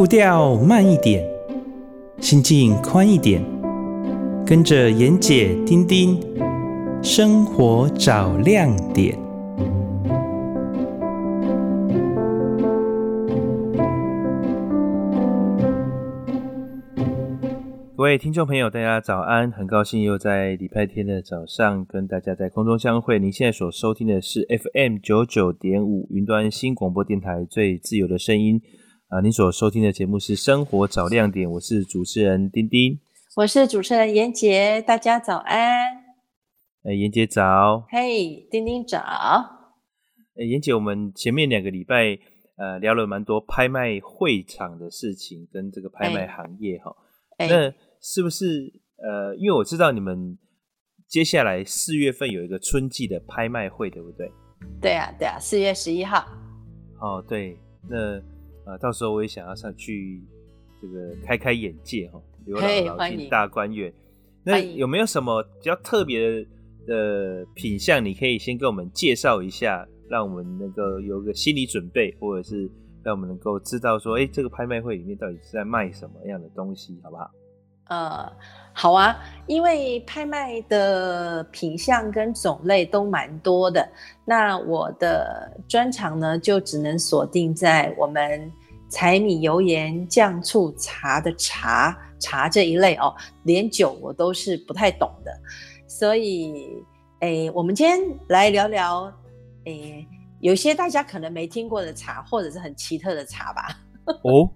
步调慢一点，心境宽一点，跟着妍姐、丁丁，生活找亮点。各位听众朋友，大家早安！很高兴又在礼拜天的早上跟大家在空中相会。您现在所收听的是 FM 九九点五云端新广播电台最自由的声音啊！您所收听的节目是《生活找亮点》，我是主持人丁丁，我是主持人妍姐，大家早安！哎，妍姐早！嘿丁丁早！哎，妍姐，我们前面两个礼拜呃聊了蛮多拍卖会场的事情，跟这个拍卖行业哈，哎、那。是不是呃，因为我知道你们接下来四月份有一个春季的拍卖会，对不对？对啊，对啊，四月十一号。哦，对，那呃，到时候我也想要上去这个开开眼界哈，刘姥姥进大观园。那有没有什么比较特别的品相？你可以先跟我们介绍一下，让我们能够有个心理准备，或者是让我们能够知道说，哎，这个拍卖会里面到底是在卖什么样的东西，好不好？呃，好啊，因为拍卖的品相跟种类都蛮多的，那我的专长呢，就只能锁定在我们柴米油盐酱醋茶的茶茶这一类哦，连酒我都是不太懂的，所以，诶，我们今天来聊聊，诶，有些大家可能没听过的茶，或者是很奇特的茶吧。哦。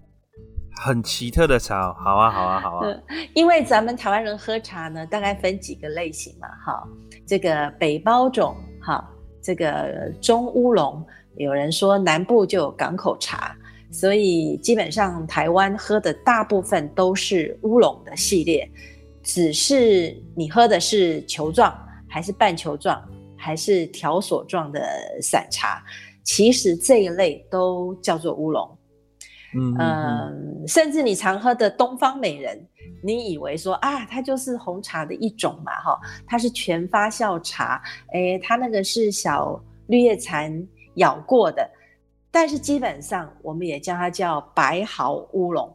很奇特的茶，好啊，好啊，好啊。因为咱们台湾人喝茶呢，大概分几个类型嘛，哈，这个北包种，哈，这个中乌龙，有人说南部就有港口茶，所以基本上台湾喝的大部分都是乌龙的系列，只是你喝的是球状，还是半球状，还是条索状的散茶，其实这一类都叫做乌龙。嗯，嗯，嗯，甚至你常喝的东方美人，你以为说啊，它就是红茶的一种嘛，哈，它是全发酵茶，诶，它那个是小绿叶蝉咬过的，但是基本上我们也叫它叫白毫乌龙，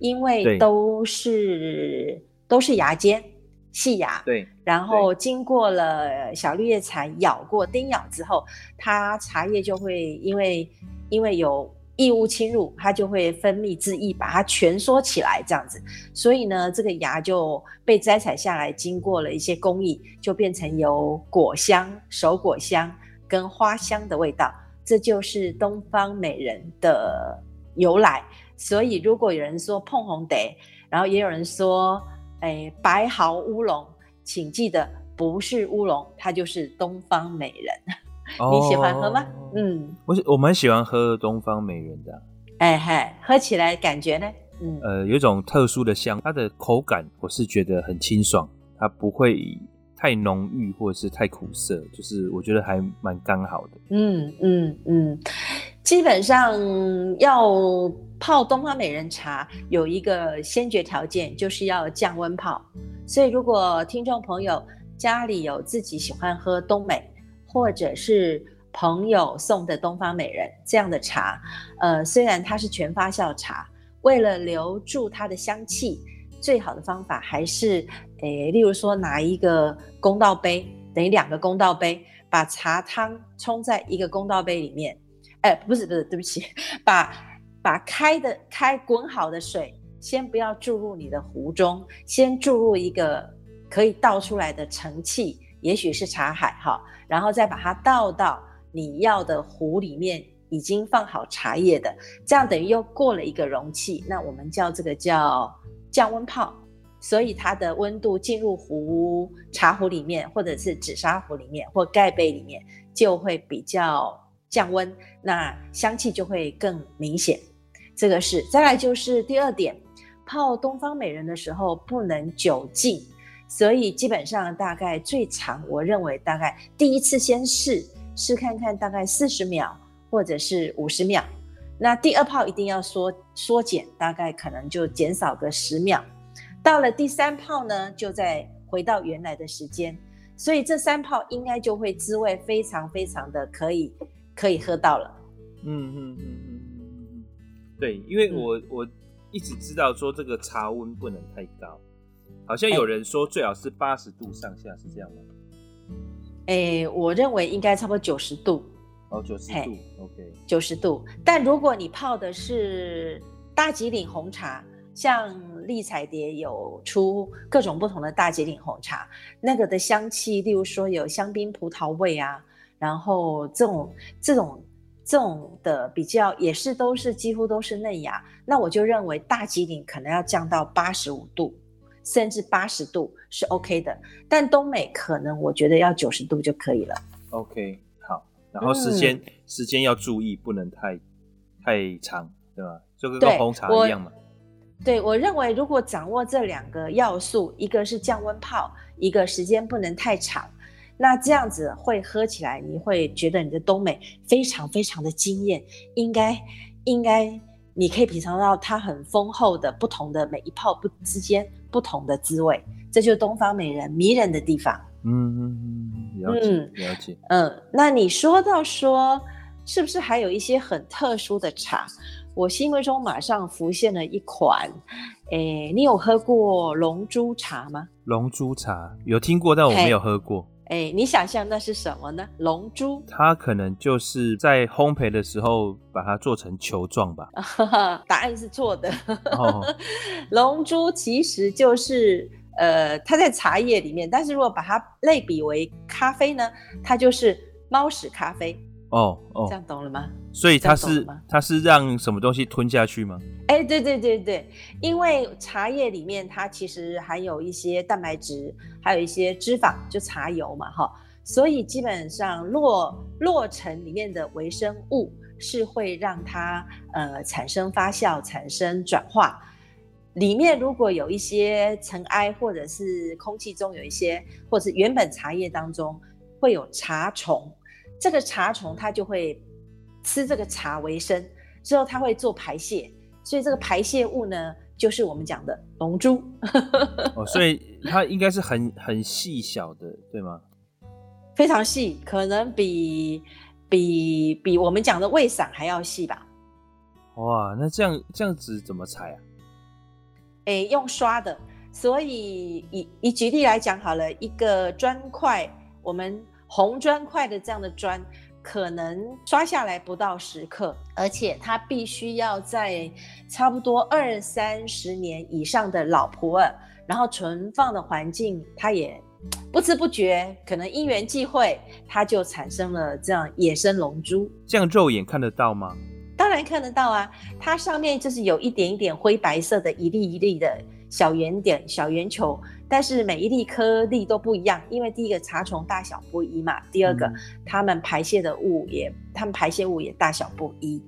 因为都是都是芽尖细芽，对，然后经过了小绿叶蝉咬过叮咬之后，它茶叶就会因为因为有。异物侵入，它就会分泌汁液，把它蜷缩起来，这样子。所以呢，这个芽就被摘采下来，经过了一些工艺，就变成有果香、熟果香跟花香的味道。这就是东方美人的由来。所以，如果有人说碰红得，然后也有人说，哎，白毫乌龙，请记得不是乌龙，它就是东方美人。你喜欢喝吗？哦、嗯，我我蛮喜欢喝东方美人的。哎嗨，喝起来感觉呢？嗯，呃，有一种特殊的香，它的口感我是觉得很清爽，它不会太浓郁或者是太苦涩，就是我觉得还蛮刚好的。嗯嗯嗯，基本上要泡东方美人茶有一个先决条件，就是要降温泡。所以如果听众朋友家里有自己喜欢喝东美，或者是朋友送的东方美人这样的茶，呃，虽然它是全发酵茶，为了留住它的香气，最好的方法还是，诶，例如说拿一个公道杯，等于两个公道杯，把茶汤冲在一个公道杯里面，哎，不是不是，对不起，把把开的开滚好的水，先不要注入你的壶中，先注入一个可以倒出来的盛器。也许是茶海哈，然后再把它倒到你要的壶里面，已经放好茶叶的，这样等于又过了一个容器，那我们叫这个叫降温泡，所以它的温度进入壶茶壶里面，或者是紫砂壶里面或盖杯里面，就会比较降温，那香气就会更明显。这个是，再来就是第二点，泡东方美人的时候不能久浸。所以基本上大概最长，我认为大概第一次先试试看看，大概四十秒或者是五十秒。那第二泡一定要缩缩减，大概可能就减少个十秒。到了第三泡呢，就再回到原来的时间。所以这三泡应该就会滋味非常非常的可以可以喝到了。嗯嗯嗯嗯嗯嗯，对，因为我、嗯、我一直知道说这个茶温不能太高，好像有人说最好是八十度上下，是这样吗？哎、欸，我认为应该差不多九十度。哦，九十度，OK，九十度。但如果你泡的是大吉岭红茶，像丽彩蝶有出各种不同的大吉岭红茶，那个的香气，例如说有香槟葡萄味啊，然后这种这种这种的比较也是都是几乎都是嫩芽，那我就认为大吉岭可能要降到八十五度，甚至八十度是 OK 的，但东美可能我觉得要九十度就可以了。OK 好。然后时间、嗯、时间要注意，不能太太长，对吧？就跟红茶一样嘛。对，我认为如果掌握这两个要素，一个是降温泡，一个时间不能太长，那这样子会喝起来，你会觉得你的东美非常非常的惊艳。应该应该你可以品尝到它很丰厚的不同的每一泡不之间不同的滋味，这就是东方美人迷人的地方。嗯嗯嗯，了解、嗯、了解。嗯，那你说到说，是不是还有一些很特殊的茶？我心目中马上浮现了一款，诶，你有喝过龙珠茶吗？龙珠茶有听过，但我没有喝过。诶，你想象那是什么呢？龙珠？它可能就是在烘焙的时候把它做成球状吧？答案是错的。哦、龙珠其实就是。呃，它在茶叶里面，但是如果把它类比为咖啡呢，它就是猫屎咖啡。哦哦，这样懂了吗？所以它是它是让什么东西吞下去吗？哎、欸，对对对对，因为茶叶里面它其实含有一些蛋白质，还有一些脂肪，就茶油嘛，哈，所以基本上落落成里面的微生物是会让它呃产生发酵、产生转化。里面如果有一些尘埃，或者是空气中有一些，或者是原本茶叶当中会有茶虫，这个茶虫它就会吃这个茶为生，之后它会做排泄，所以这个排泄物呢，就是我们讲的龙珠。哦，所以它应该是很很细小的，对吗？非常细，可能比比比我们讲的胃散还要细吧。哇，那这样这样子怎么采啊？诶，用刷的，所以以以举例来讲好了，一个砖块，我们红砖块的这样的砖，可能刷下来不到十克，而且它必须要在差不多二三十年以上的老普洱，然后存放的环境，它也不知不觉，可能因缘际会，它就产生了这样野生龙珠。这样肉眼看得到吗？当然看得到啊，它上面就是有一点一点灰白色的一粒一粒的小圆点、小圆球，但是每一粒颗粒都不一样，因为第一个茶虫大小不一嘛，第二个、嗯、它们排泄的物也，它们排泄物也大小不一。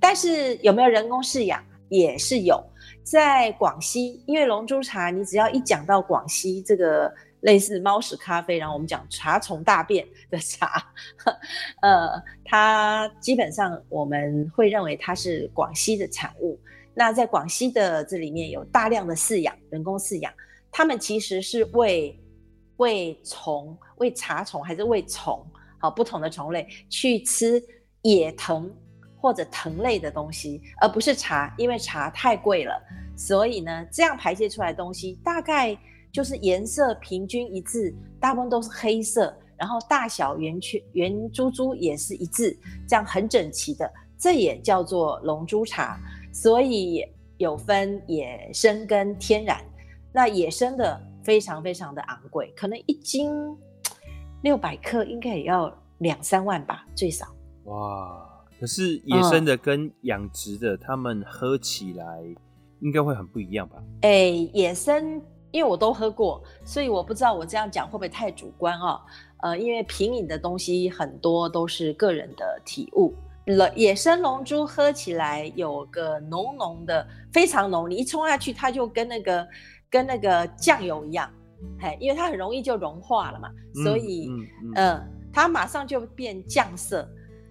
但是有没有人工饲养也是有，在广西，因为龙珠茶，你只要一讲到广西这个。类似猫屎咖啡，然后我们讲茶虫大便的茶，呃，它基本上我们会认为它是广西的产物。那在广西的这里面有大量的饲养，人工饲养，他们其实是喂喂虫、喂茶虫还是喂虫？好，不同的虫类去吃野藤或者藤类的东西，而不是茶，因为茶太贵了。所以呢，这样排泄出来的东西大概。就是颜色平均一致，大部分都是黑色，然后大小圆圈圆珠珠也是一致，这样很整齐的，这也叫做龙珠茶。所以有分野生跟天然，那野生的非常非常的昂贵，可能一斤六百克应该也要两三万吧，最少。哇！可是野生的跟养殖的，他们喝起来应该会很不一样吧？哎、欸，野生。因为我都喝过，所以我不知道我这样讲会不会太主观哦？呃，因为品饮的东西很多都是个人的体悟。野生龙珠喝起来有个浓浓的，非常浓，你一冲下去，它就跟那个跟那个酱油一样，嘿，因为它很容易就融化了嘛，所以嗯，嗯，嗯，呃，它马上就变酱色。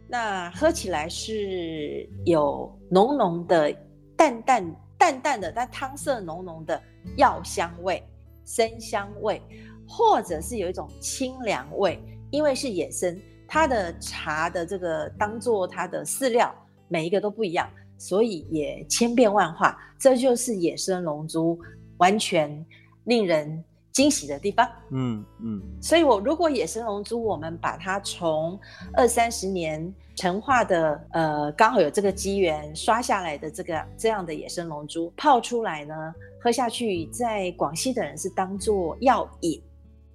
那喝起来是有浓浓的淡淡淡淡的，但汤色浓浓的。药香味、生香味，或者是有一种清凉味，因为是野生，它的茶的这个当做它的饲料，每一个都不一样，所以也千变万化。这就是野生龙珠完全令人惊喜的地方。嗯嗯。所以，我如果野生龙珠，我们把它从二三十年陈化的，呃，刚好有这个机缘刷下来的这个这样的野生龙珠泡出来呢，喝下去，在广西的人是当做药饮。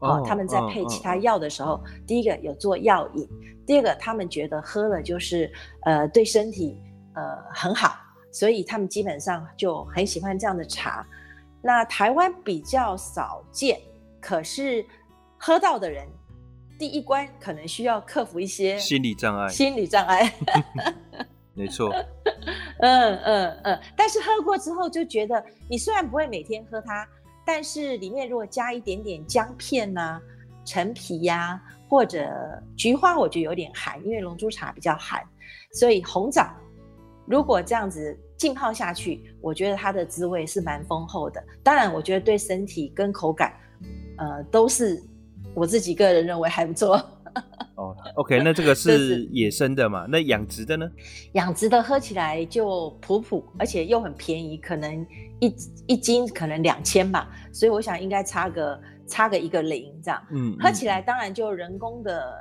哦，他们在配其他药的时候，哦哦、第一个有做药饮，第二个他们觉得喝了就是呃对身体呃很好，所以他们基本上就很喜欢这样的茶。那台湾比较少见，可是喝到的人第一关可能需要克服一些心理障碍，心理障碍，没错，嗯嗯嗯，但是喝过之后就觉得，你虽然不会每天喝它。但是里面如果加一点点姜片呐、啊、陈皮呀、啊，或者菊花，我觉得有点寒，因为龙珠茶比较寒，所以红枣如果这样子浸泡下去，我觉得它的滋味是蛮丰厚的。当然，我觉得对身体跟口感，呃，都是我自己个人认为还不错。哦，OK，那这个是野生的嘛？那养殖的呢？养殖的喝起来就普普，而且又很便宜，可能一一斤可能两千吧，所以我想应该差个差个一个零这样。嗯，喝起来当然就人工的，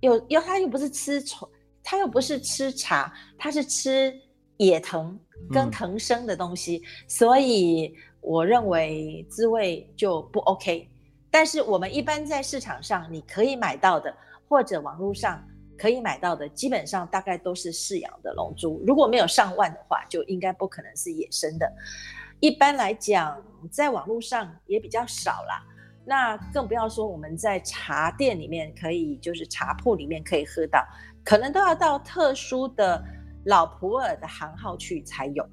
又又它又不是吃虫，它又不是吃茶，它是吃野藤跟藤生的东西，嗯，所以我认为滋味就不 OK。但是我们一般在市场上你可以买到的。或者网络上可以买到的，基本上大概都是饲养的龙珠。如果没有上万的话，就应该不可能是野生的。一般来讲，在网络上也比较少啦。那更不要说我们在茶店里面可以，就是茶铺里面可以喝到，可能都要到特殊的老普洱的行号去才有。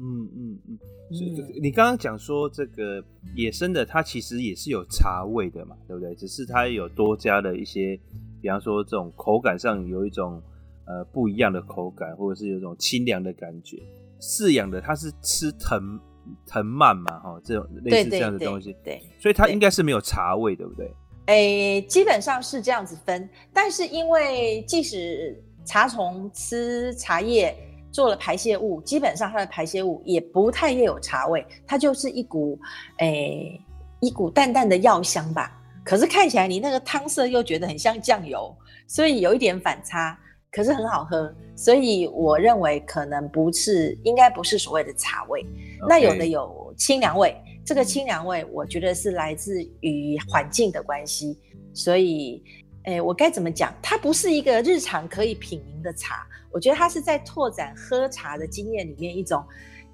嗯嗯嗯。所以你刚刚讲说这个野生的，它其实也是有茶味的嘛，对不对？只是它有多加了一些。比方说，这种口感上有一种呃不一样的口感，或者是有一种清凉的感觉。饲养的它是吃藤藤蔓嘛，哈，这种类似这样的东西，对，对，对，所以它应该是没有茶味，对不对？诶，基本上是这样子分，但是因为即使茶虫吃茶叶做了排泄物，基本上它的排泄物也不太有茶味，它就是一股诶一股淡淡的药香吧。可是看起来你那个汤色又觉得很像酱油，所以有一点反差，可是很好喝，所以我认为可能不是，应该不是所谓的茶味。那有的有清凉味，这个清凉味我觉得是来自于环境的关系，所以，诶，我该怎么讲？它不是一个日常可以品茗的茶，我觉得它是在拓展喝茶的经验里面一种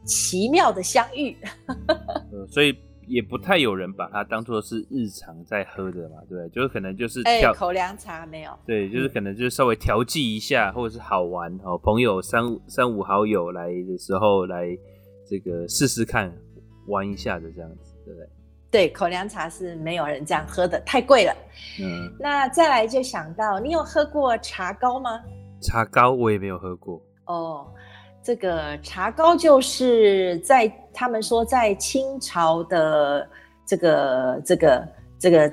奇妙的相遇。嗯，所以。也不太有人把它当做是日常在喝的嘛，对，就是可能就是哎、欸，口粮茶没有，对，就是可能就是稍微调剂一下，或者是好玩哦，朋友三五三五好友来的时候来这个试试看玩一下的这样子，对不对？对，口粮茶是没有人这样喝的，太贵了。嗯，那再来就想到，你有喝过茶膏吗？茶膏我也没有喝过哦。这个茶膏就是在他们说在清朝的这个这个这个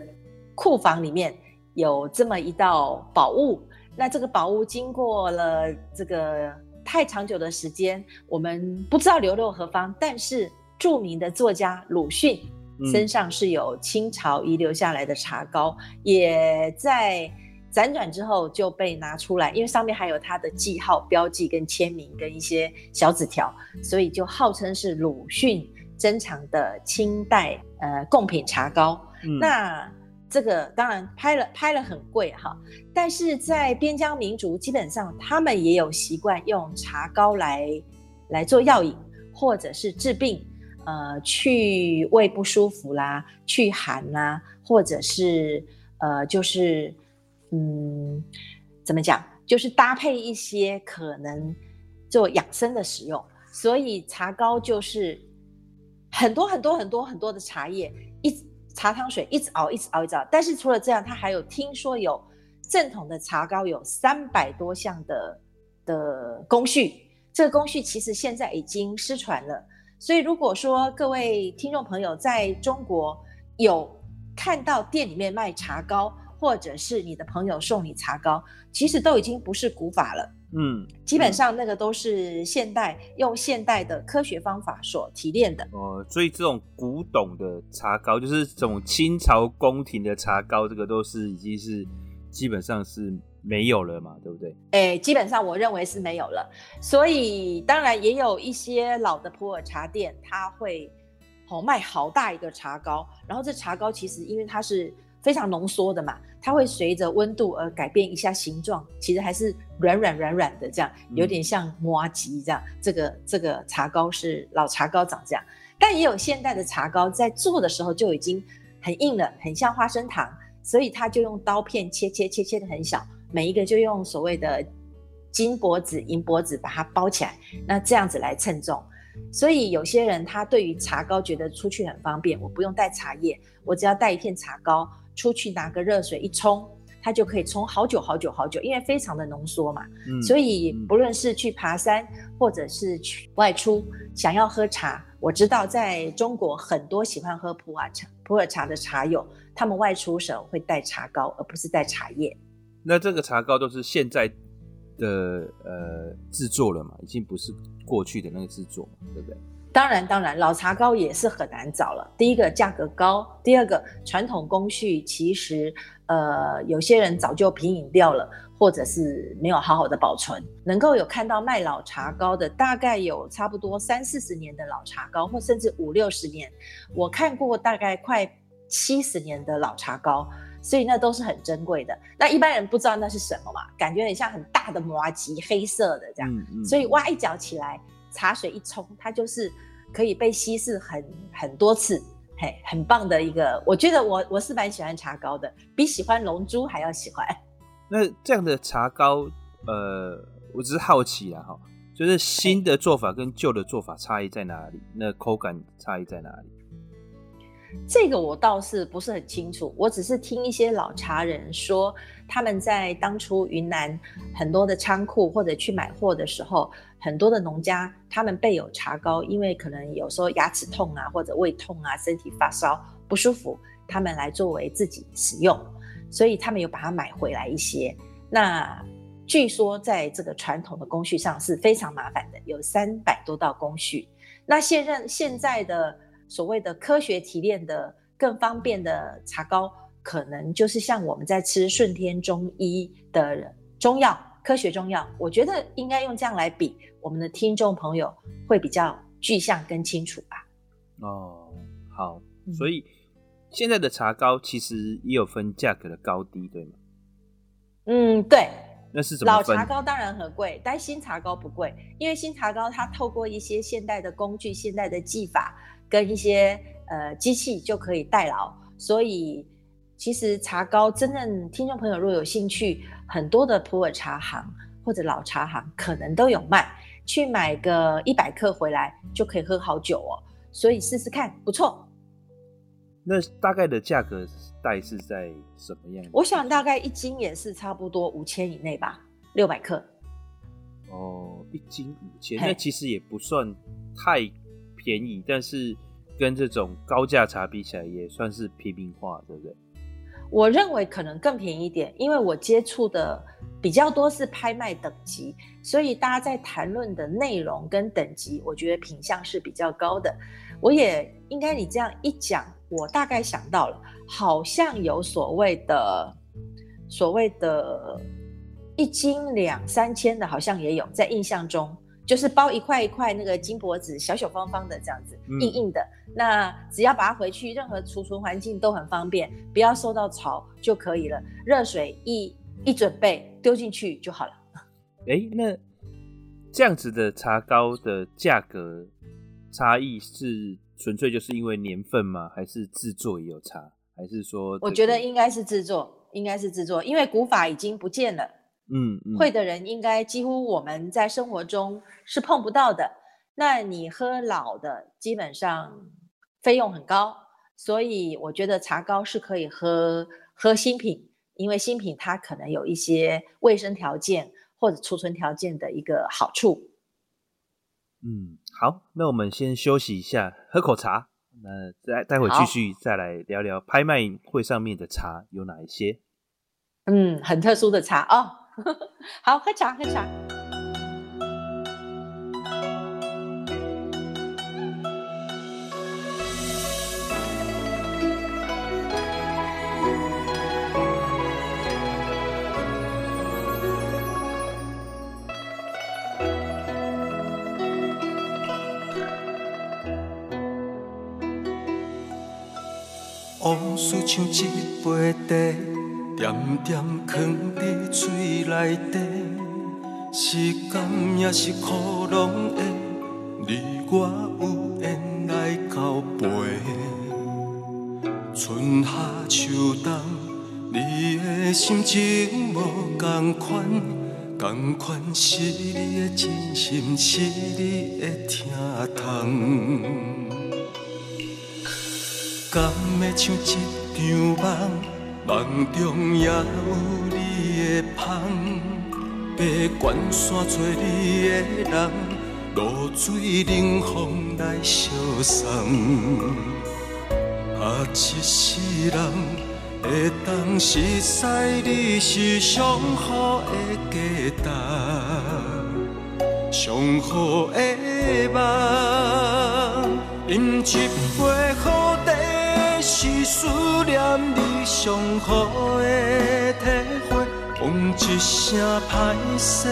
库房里面有这么一道宝物，那这个宝物经过了这个太长久的时间，我们不知道流落何方。但是著名的作家鲁迅身上是有清朝遗留下来的茶膏，嗯、也在。辗转之后就被拿出来，因为上面还有他的记号、标记跟签名跟一些小纸条，所以就号称是鲁迅珍藏的清代呃贡品茶膏。嗯、那这个当然拍了拍了很贵哈，但是在边疆民族基本上他们也有习惯用茶膏来来做药引，或者是治病，呃去胃不舒服啦、去寒啦，或者是呃就是。嗯，怎么讲？就是搭配一些可能做养生的使用，所以茶膏就是很多很多很多很多的茶叶，一茶汤水一直熬，一直熬，一直熬。但是除了这样，它还有听说有正统的茶膏有三百多项的的工序，这个工序其实现在已经失传了。所以如果说各位听众朋友在中国有看到店里面卖茶糕，或者是你的朋友送你茶糕，其实都已经不是古法了，嗯，基本上那个都是现代用现代的科学方法所提炼的。哦，所以这种古董的茶膏，就是这种清朝宫廷的茶膏，这个都是已经是基本上是没有了嘛，对不对？哎，基本上我认为是没有了。所以当然也有一些老的普洱茶店，它会哦卖好大一个茶膏，然后这茶膏其实因为它是。非常浓缩的嘛，它会随着温度而改变一下形状，其实还是软软软软的，这样有点像麻吉这样。这个这个茶膏是老茶膏长这样，但也有现代的茶膏在做的时候就已经很硬了，很像花生糖，所以他就用刀片切切切切的很小，每一个就用所谓的金箔纸、银箔纸把它包起来，那这样子来称重。所以有些人他对于茶膏觉得出去很方便，我不用带茶叶，我只要带一片茶膏。出去拿个热水一冲，它就可以冲好久好久好久，因为非常的浓缩嘛。嗯，所以不论是去爬山，或者是去外出，想要喝茶，我知道在中国很多喜欢喝普洱茶、普洱茶的茶友，他们外出时候会带茶膏，而不是带茶叶。那这个茶膏都是现在的呃制作了嘛，已经不是过去的那个制作，对不对？当然，当然，老茶膏也是很难找了。第一个价格高，第二个传统工序其实，呃，有些人早就品饮掉了，或者是没有好好的保存。能够有看到卖老茶膏的，大概有差不多三四十年的老茶膏，或甚至五六十年。我看过大概快七十年的老茶膏，所以那都是很珍贵的。那一般人不知道那是什么嘛，感觉很像很大的麻吉，黑色的这样，嗯嗯、所以挖一脚起来。茶水一冲，它就是可以被稀释很很多次，嘿，很棒的一个。我觉得我我是蛮喜欢茶膏的，比喜欢龙珠还要喜欢。那这样的茶膏，呃，我只是好奇啊，哈，就是新的做法跟旧的做法差异在哪里？那口感差异在哪里？这个我倒是不是很清楚，我只是听一些老茶人说，他们在当初云南很多的仓库或者去买货的时候，很多的农家他们备有茶膏，因为可能有时候牙齿痛啊，或者胃痛啊，身体发烧不舒服，他们来作为自己使用，所以他们有把它买回来一些。那据说在这个传统的工序上是非常麻烦的，有三百多道工序。那现任现在的。所谓的科学提炼的更方便的茶膏，可能就是像我们在吃顺天中医的中药，科学中药。我觉得应该用这样来比，我们的听众朋友会比较具象跟清楚吧。哦，好，所以现在的茶膏其实也有分价格的高低，对吗？嗯，对。那是？老茶膏当然很贵，但新茶膏不贵，因为新茶膏它透过一些现代的工具、现代的技法。跟一些呃机器就可以代劳，所以其实茶膏真正听众朋友若有兴趣，很多的普洱茶行或者老茶行可能都有卖，去买个一百克回来就可以喝好久哦，所以试试看，不错。那大概的价格带是在什么样？我想大概一斤也是差不多五千以内吧，六百克。哦，一斤五千，那其实也不算太。便宜，但是跟这种高价茶比起来，也算是平民化，对不对？我认为可能更便宜一点，因为我接触的比较多是拍卖等级，所以大家在谈论的内容跟等级，我觉得品相是比较高的。我也应该你这样一讲，我大概想到了，好像有所谓的所谓的一斤两三千的，好像也有，在印象中。就是包一块一块那个金箔纸，小小方方的这样子，硬硬的。嗯、那只要把它回去，任何储存环境都很方便，不要受到潮就可以了。热水一一准备，丢进去就好了。哎、欸，那这样子的茶膏的价格差异是纯粹就是因为年份吗？还是制作也有差？还是说、这个？我觉得应该是制作，应该是制作，因为古法已经不见了。嗯，嗯，会的人应该几乎我们在生活中是碰不到的。那你喝老的，基本上费用很高，所以我觉得茶膏是可以喝喝新品，因为新品它可能有一些卫生条件或者储存条件的一个好处。嗯，好，那我们先休息一下，喝口茶。那待待会继续再来聊聊拍卖会上面的茶有哪一些？嗯，很特殊的茶哦。好，喝茶，喝茶。往事像一杯茶，点点藏伫嘴内底。时间也是苦拢会，你我有缘来交陪。春夏秋冬，你的心情无同款，同款是你的真心，是你的疼痛。敢会像一场梦，梦中也有你的香。爬关山找你的人，露水冷风来相送。啊，一世人会当熟悉你是上好的价值，上好的梦，饮一杯好茶。是思念你上好的体会，讲一声歹势，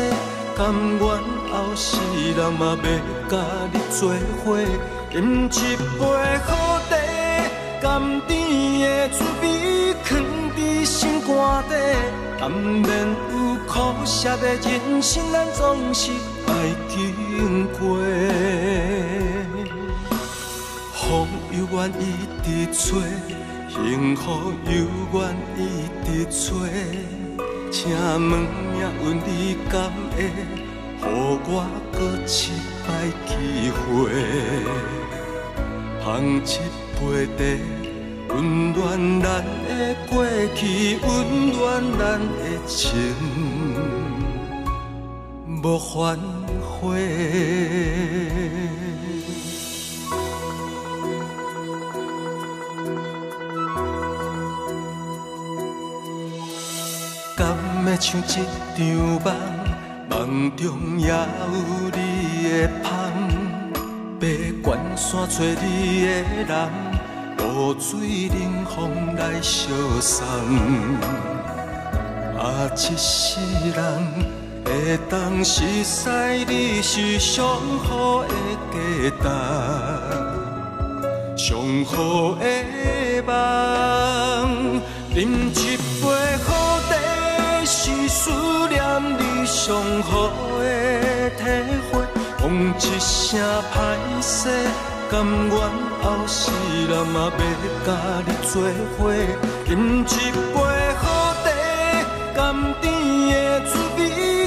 甘愿后世人嘛要甲你做伙，饮一杯好茶，甘甜的滋味藏在心肝底，难免有苦涩的人生，咱总是爱经过。风又愿一直吹，幸福又愿意直找。请问命运你敢会，予我搁一摆机会？捧一杯茶，温暖咱的过去，温暖咱的情，无反悔。像一场梦，梦中也有你的香。爬关山找你的人，露水冷风来相送。啊，一世人会当熟悉你是上好的价值，上好的梦，饮一。思念你上好的体会，讲一声歹势，甘愿后世人嘛要甲你做伙，饮一杯好茶，甘甜的滋味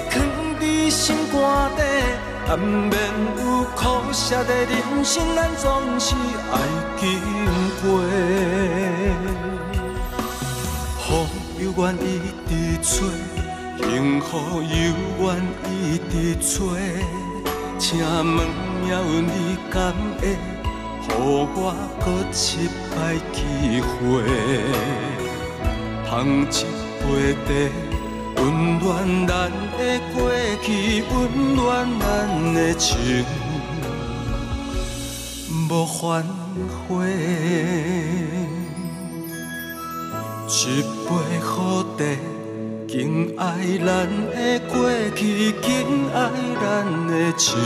藏在心肝底，难免有苦涩的人生，咱总是爱经过。风又愿意直吹。幸福又愿一直找，请问命运你敢会，予我搁一摆机会？捧一杯茶，温暖咱的过去，温暖咱的情，无反悔。一杯好茶。敬爱咱的过去，敬爱咱的情，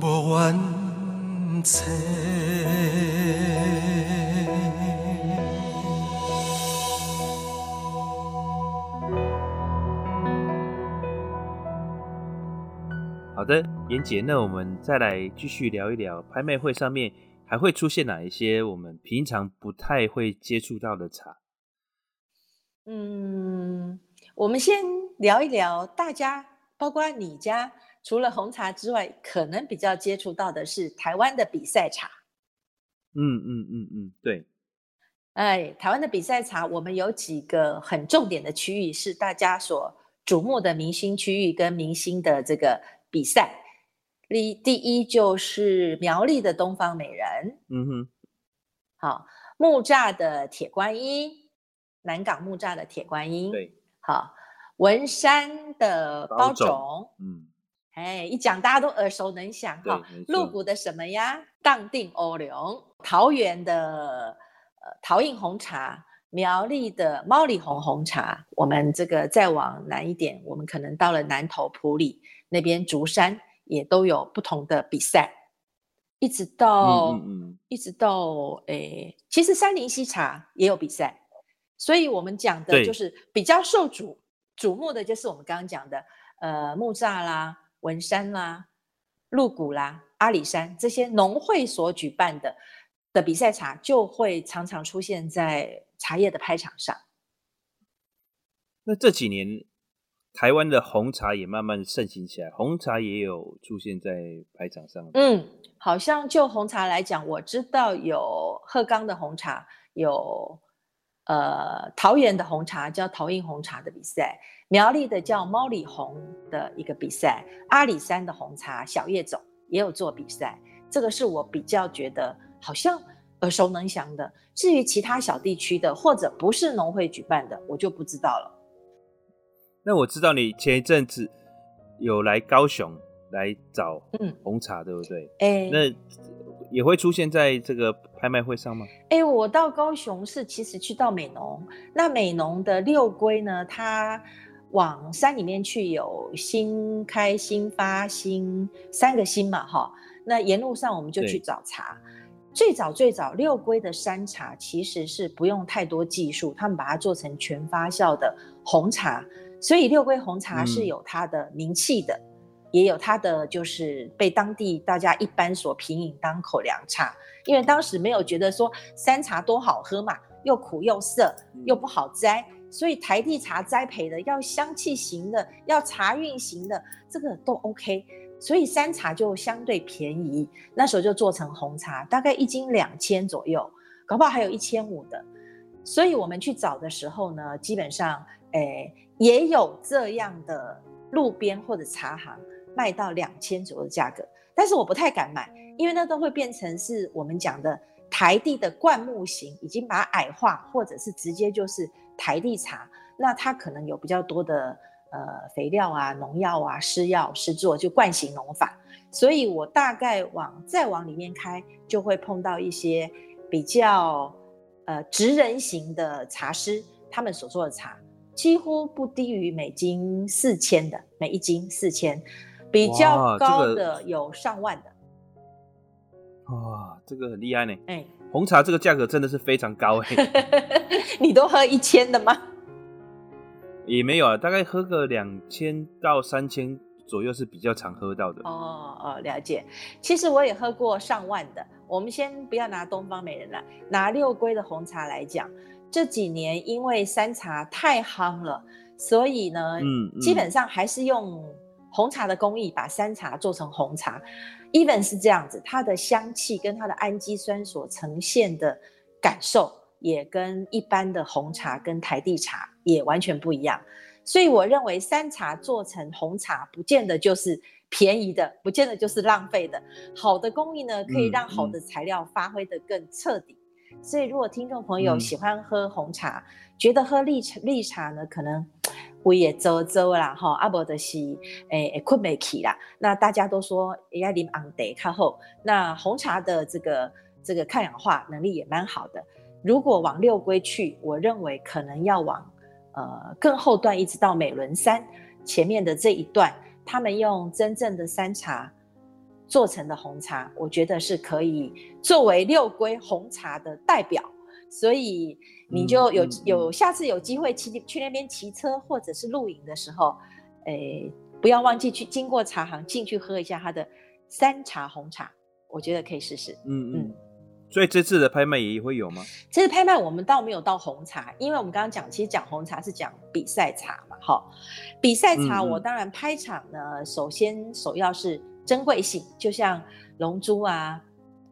无完成。好的，妍姐，那我们再来继续聊一聊拍卖会上面还会出现哪一些我们平常不太会接触到的茶。嗯，我们先聊一聊，大家包括你家，除了红茶之外，可能比较接触到的是台湾的比赛茶。嗯嗯嗯嗯，对。哎，台湾的比赛茶，我们有几个很重点的区域是大家所瞩目的明星区域跟明星的这个比赛。第第一就是苗栗的东方美人。嗯哼。好，木栅的铁观音。南港木栅的铁观音，对，好，文山的包种，嗯，哎，一讲大家都耳熟能详哈。鹿谷的什么呀？荡定欧龙，桃园的呃桃印红茶，苗栗的猫里红红茶，我们这个再往南一点，我们可能到了南投埔里那边竹山，也都有不同的比赛，一直到嗯嗯嗯一直到哎，其实三林溪茶也有比赛。所以，我们讲的就是比较受瞩瞩目的，就是我们刚刚讲的，呃，木栅啦、文山啦、鹿谷啦、阿里山这些农会所举办的的比赛茶，就会常常出现在茶叶的拍场上。那这几年，台湾的红茶也慢慢盛行起来，红茶也有出现在拍场上。嗯，好像就红茶来讲，我知道有鹤冈的红茶有。呃，桃园的红茶叫桃印红茶的比赛，苗栗的叫猫里红的一个比赛，阿里山的红茶小叶种也有做比赛，这个是我比较觉得好像耳熟能详的。至于其他小地区的或者不是农会举办的，我就不知道了。那我知道你前一阵子有来高雄来找红茶，嗯、对不对？哎、欸，那。也会出现在这个拍卖会上吗？哎，我到高雄是其实去到美浓，那美浓的六龟呢，它往山里面去有新开、新发、新三个新嘛，哈。那沿路上我们就去找茶。最早最早六龟的山茶其实是不用太多技术，他们把它做成全发酵的红茶，所以六龟红茶是有它的名气的。嗯也有它的，就是被当地大家一般所品饮当口粮茶，因为当时没有觉得说山茶多好喝嘛，又苦又涩又不好摘，所以台地茶栽培的要香气型的，要茶韵型的，这个都 OK，所以山茶就相对便宜，那时候就做成红茶，大概一斤两千左右，搞不好还有一千五的，所以我们去找的时候呢，基本上，诶，也有这样的路边或者茶行。卖到两千左右的价格，但是我不太敢买，因为那都会变成是我们讲的台地的灌木型，已经把它矮化，或者是直接就是台地茶，那它可能有比较多的呃肥料啊、农药啊、施药施作，就灌型农法，所以我大概往再往里面开，就会碰到一些比较呃职人型的茶师，他们所做的茶几乎不低于每斤四千的，每一斤四千。比较高的有上万的，哇，这个很厉害呢。哎、欸，红茶这个价格真的是非常高 哎。你都喝一千的吗？也没有啊，大概喝个两千到三千左右是比较常喝到的。哦哦，了解。其实我也喝过上万的。我们先不要拿东方美人了，拿六龟的红茶来讲，这几年因为山茶太夯了，所以呢，嗯，嗯基本上还是用。红茶的工艺把山茶做成红茶，even 是这样子，它的香气跟它的氨基酸所呈现的感受，也跟一般的红茶跟台地茶也完全不一样。所以我认为山茶做成红茶，不见得就是便宜的，不见得就是浪费的。好的工艺呢，可以让好的材料发挥得更彻底。嗯嗯。所以如果听众朋友喜欢喝红茶，嗯、觉得喝绿茶绿茶呢，可能。我也走走啦，哈，阿伯的是诶诶困没起啦。那大家都说要啉红茶较好。那红茶的这个这个抗氧化能力也蛮好的。如果往六龟去，我认为可能要往呃更后段，一直到美仑山前面的这一段，他们用真正的山茶做成的红茶，我觉得是可以作为六龟红茶的代表。所以你就有有下次有机会骑去那边骑车或者是露营的时候，诶，不要忘记去经过茶行进去喝一下它的山茶红茶，我觉得可以试试。嗯嗯。所以这次的拍卖也会有吗？这次拍卖我们倒没有到红茶，因为我们刚刚讲，其实讲红茶是讲比赛茶嘛，哈。比赛茶我当然拍场呢，嗯、首先首要是珍贵性，就像龙珠啊。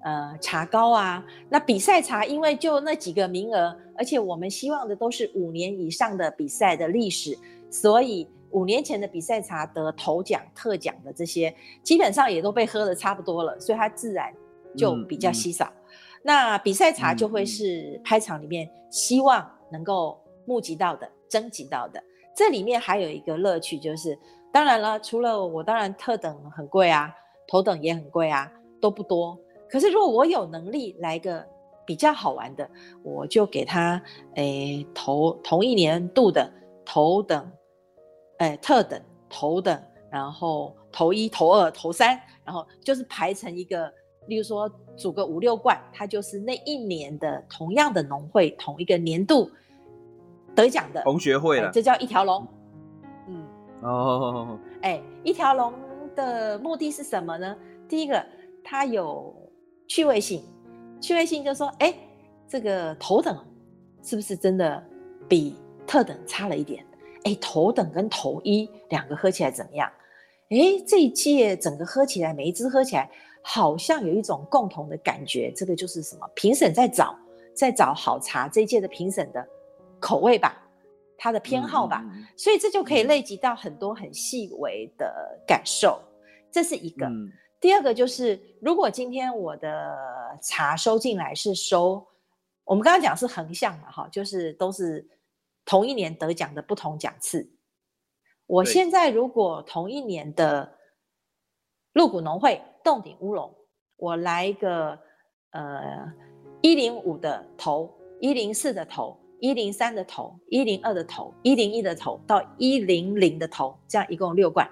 呃，茶膏啊，那比赛茶因为就那几个名额，而且我们希望的都是五年以上的比赛的历史，所以五年前的比赛茶得头奖、特奖的这些，基本上也都被喝得差不多了，所以它自然就比较稀少。嗯嗯、那比赛茶就会是拍场里面希望能够募集到的、征集到的。这里面还有一个乐趣，就是当然了，除了我，当然特等很贵啊，头等也很贵啊，都不多。可是如果我有能力来个比较好玩的，我就给他诶头同一年度的头等，诶特等头等，然后头一、头二、头三，然后就是排成一个，例如说组个五六罐，它就是那一年的同样的农会同一个年度。得奖的同学会了，这叫一条龙。哦，哎，一条龙的目的是什么呢？第一个，它有趣味性，趣味性就是说，哎，这个头等是不是真的比特等差了一点？哎，头等跟头一两个喝起来怎么样？哎，这一届整个喝起来，每一支喝起来好像有一种共同的感觉。这个就是什么？评审在找，在找好茶这一届的评审的。口味吧，他的偏好吧，嗯、所以这就可以累积到很多很细微的感受，这是一个。嗯、第二个就是，如果今天我的茶收进来是收，我们刚刚讲是横向嘛，哈，就是都是同一年得奖的不同奖次。我现在如果同一年的鹿谷农会洞顶乌龙，我来一个呃一零五的头，一零四的头。一零三的头，一零二的头，一零一的头到一零零的头，这样一共六罐，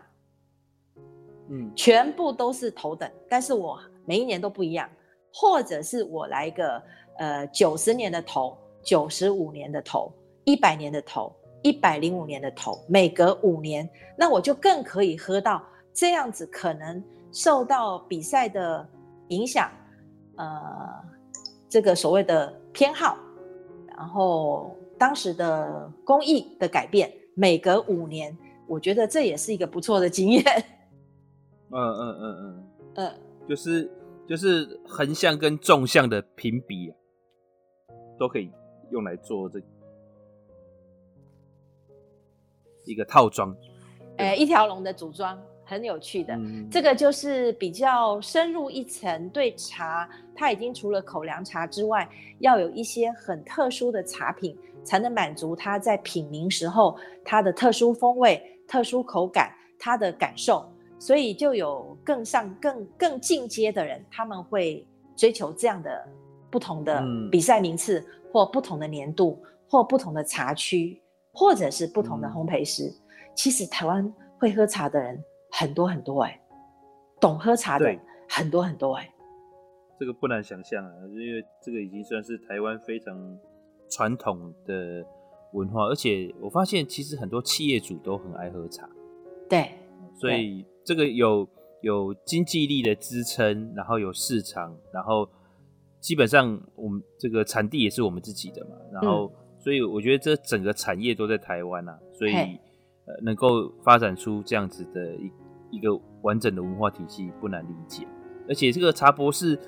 嗯，全部都是头等，但是我每一年都不一样，或者是我来一个呃九十年的头，九十五年的头，一百年的头，一百零五年的头，每隔五年，那我就更可以喝到这样子，可能受到比赛的影响，呃，这个所谓的偏好。然后当时的工艺的改变，每隔五年，我觉得这也是一个不错的经验。嗯嗯嗯嗯嗯，就是就是横向跟纵向的评比啊，都可以用来做这一个套装。哎，一条龙的组装。很有趣的，嗯、这个就是比较深入一层，对茶，它已经除了口粮茶之外，要有一些很特殊的茶品，才能满足它在品茗时候它的特殊风味、特殊口感、它的感受。所以就有更上更更进阶的人，他们会追求这样的不同的比赛名次，嗯、或不同的年度，或不同的茶区，或者是不同的烘焙师。嗯、其实台湾会喝茶的人。很多很多哎、欸，懂喝茶的很多很多哎、欸，这个不难想象啊，因为这个已经算是台湾非常传统的文化，而且我发现其实很多企业主都很爱喝茶，对，所以这个有有经济力的支撑，然后有市场，然后基本上我们这个产地也是我们自己的嘛，然后、嗯、所以我觉得这整个产业都在台湾啊，所以。能够发展出这样子的一一个完整的文化体系不难理解，而且这个茶博士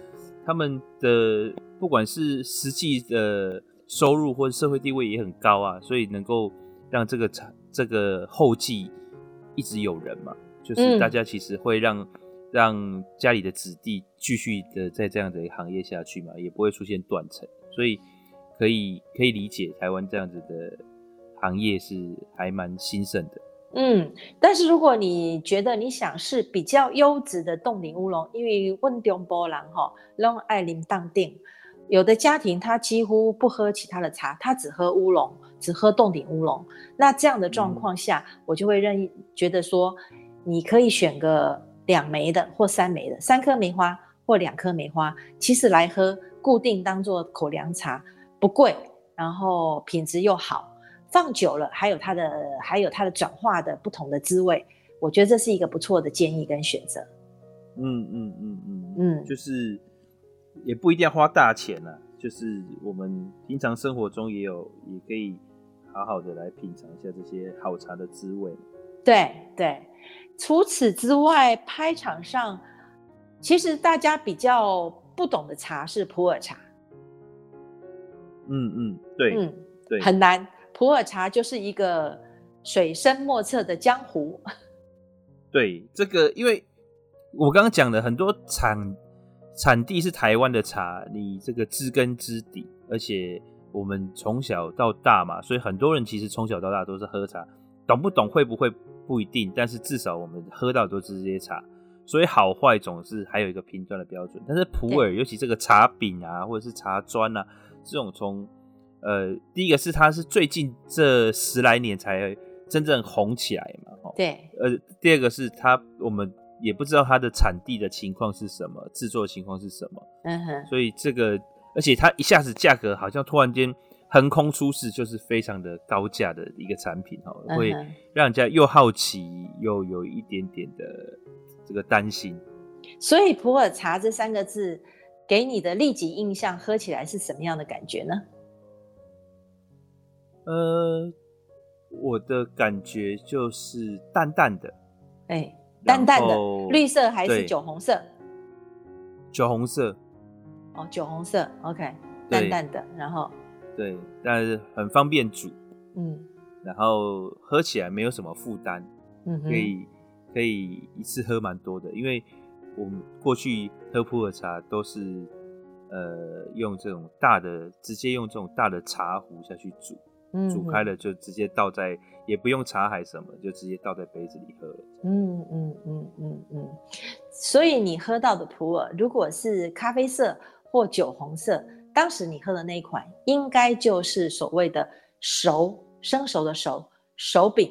他们的不管是实际的收入或者社会地位也很高啊，所以能够让这个茶这个后继一直有人嘛，就是大家其实会让、嗯、让家里的子弟继续的在这样的行业下去嘛，也不会出现断层，所以可以可以理解台湾这样子的。行业是还蛮兴盛的，嗯，但是如果你觉得你想是比较优质的冻顶乌龙，因为温中波兰哈让艾琳当定，有的家庭他几乎不喝其他的茶，他只喝乌龙，只喝冻顶乌龙。那这样的状况下，嗯、我就会认觉得说，你可以选个两枚的或三枚的，三颗梅花或两颗梅花，其实来喝固定当做口粮茶，不贵，然后品质又好。放久了，还有它的，还有它的转化的不同的滋味，我觉得这是一个不错的建议跟选择。嗯嗯嗯嗯嗯，就是也不一定要花大钱啊，就是我们平常生活中也有，也可以好好的来品尝一下这些好茶的滋味。对对，除此之外，拍场上其实大家比较不懂的茶是普洱茶。嗯嗯，对，嗯对，很难。普洱茶就是一个水深莫测的江湖。对，这个因为我刚刚讲的很多产产地是台湾的茶，你这个知根知底，而且我们从小到大嘛，所以很多人其实从小到大都是喝茶，懂不懂会不会不一定，但是至少我们喝到都是这些茶，所以好坏总是还有一个评断的标准。但是普洱，尤其这个茶饼啊，或者是茶砖啊，这种从呃，第一个是它是最近这十来年才真正红起来嘛，对，呃，第二个是它我们也不知道它的产地的情况是什么，制作情况是什么，嗯哼，所以这个。而且它一下子价格好像突然间横空出世，就是非常的高价的一个产品哦，会让人家又好奇又有一点点的这个担心。所以普洱茶这三个字给你的立即印象，喝起来是什么样的感觉呢？呃，我的感觉就是淡淡的，哎，淡淡的绿色还是酒红色？酒红色。哦，酒红色，OK，淡淡的，然后？对，但是很方便煮，嗯，然后喝起来没有什么负担，嗯哼，可以可以一次喝蛮多的，因为我们过去喝普洱茶都是呃用这种大的，直接用这种大的茶壶下去煮，嗯，煮开了就直接倒在，也不用茶海什么，就直接倒在杯子里喝了，嗯嗯嗯嗯嗯，所以你喝到的普洱如果是咖啡色。或酒红色，当时你喝的那一款，应该就是所谓的熟生熟的熟熟饼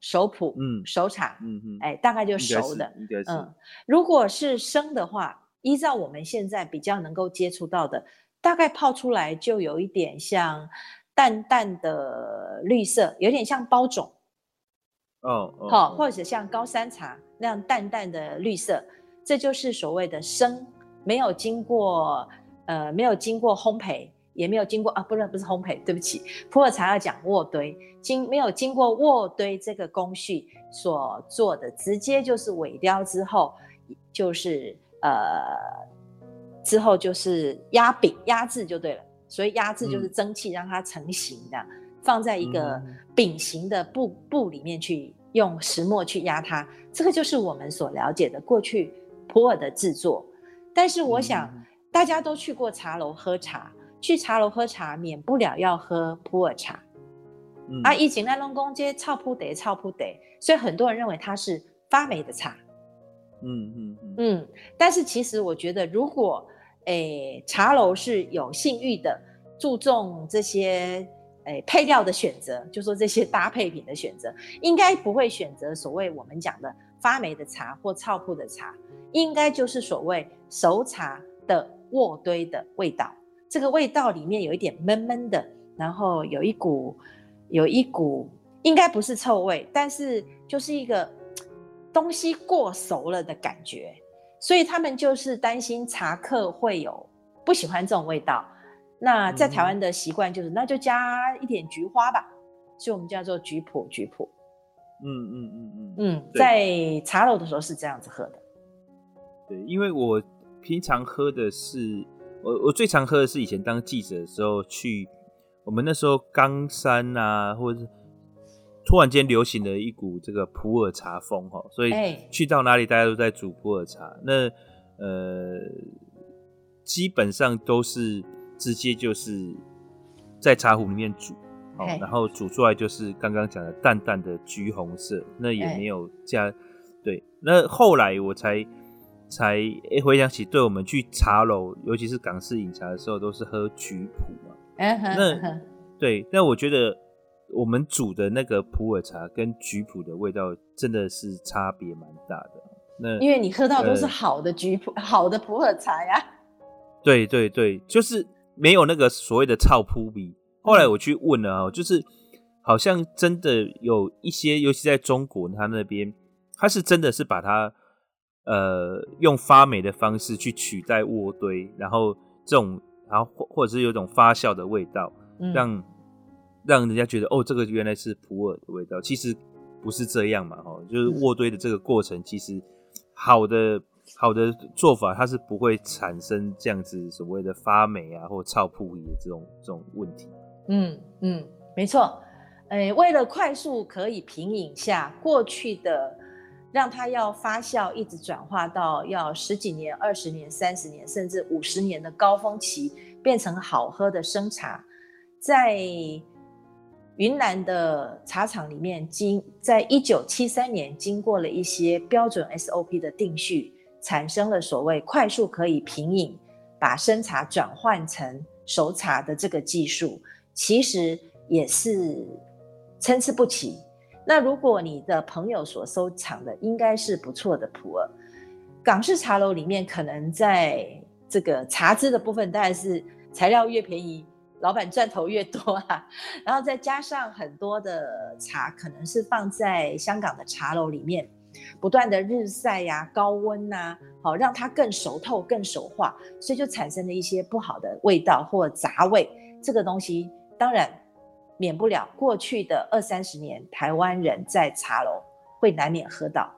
熟普，嗯，熟茶，嗯嗯，哎，大概就熟的，嗯，如果是生的话，依照我们现在比较能够接触到的，大概泡出来就有一点像淡淡的绿色，有点像包种，哦，好、哦，或者像高山茶那样淡淡的绿色，这就是所谓的生。没有经过，呃，没有经过烘焙，也没有经过啊，不是不是烘焙，对不起，普洱茶要讲渥堆，经没有经过渥堆这个工序所做的，直接就是萎凋之后，就是呃，之后就是压饼压制就对了，所以压制就是蒸汽让它成型的，嗯、放在一个饼形的布布里面去用石磨去压它，这个就是我们所了解的过去普洱的制作。但是我想，大家都去过茶楼喝茶，去茶楼喝茶免不了要喝普洱茶。嗯、啊，以前那龙宫街臭噗得臭噗得，所以很多人认为它是发霉的茶。嗯嗯嗯，嗯。但是其实我觉得，如果诶、茶楼是有信誉的，注重这些诶、配料的选择，就说这些搭配品的选择，应该不会选择所谓我们讲的发霉的茶或臭铺的茶。应该就是所谓熟茶的渥堆的味道，这个味道里面有一点闷闷的，然后有一股有一股应该不是臭味，但是就是一个 东西过熟了的感觉，所以他们就是担心茶客会有不喜欢这种味道。那在台湾的习惯就是，那就加一点菊花吧，所以我们叫做菊普菊普。嗯嗯嗯嗯嗯，在茶楼的时候是这样子喝的。对，因为我平常喝的是，我我最常喝的是以前当记者的时候去，我们那时候冈山啊，或者是突然间流行了一股这个普洱茶风哈，所以去到哪里大家都在煮普洱茶，那呃基本上都是直接就是在茶壶里面煮，哦，然后煮出来就是刚刚讲的淡淡的橘红色，那也没有加，对，那后来我才。才诶，回想起，对我们去茶楼，尤其是港式饮茶的时候，都是喝橘普嘛。Uh. 那对，那我觉得我们煮的那个普洱茶跟橘普的味道真的是差别蛮大的。那因为你喝到都是好的橘普，呃、好的普洱茶呀。对对对，就是没有那个所谓的臭扑鼻。后来我去问了啊，就是好像真的有一些，尤其在中国，他那边他是真的是把它。呃，用发霉的方式去取代渥堆，然后这种，然后或或者是有一种发酵的味道，嗯、让让人家觉得哦，这个原来是普洱的味道。其实不是这样嘛，哈，就是渥堆的这个过程，其实好的好的做法，它是不会产生这样子所谓的发霉啊或臭扑鼻的这种这种问题。嗯嗯，没错。哎，为了快速可以平饮下过去的。让它要发酵，一直转化到要十几年、二十年、三十年，甚至五十年的高峰期，变成好喝的生茶。在云南的茶厂里面，经在一九七三年经过了一些标准 SOP 的定序，产生了所谓快速可以品饮，把生茶转换成熟茶的这个技术，其实也是参差不齐。那如果你的朋友所收藏的应该是不错的普洱，港式茶楼里面可能在这个茶枝的部分，当然是材料越便宜，老板赚头越多啊。然后再加上很多的茶，可能是放在香港的茶楼里面，不断的日晒呀、高温呐、好让它更熟透、更熟化，所以就产生了一些不好的味道或杂味。这个东西当然。免不了过去的二三十年，台湾人在茶楼会难免喝到。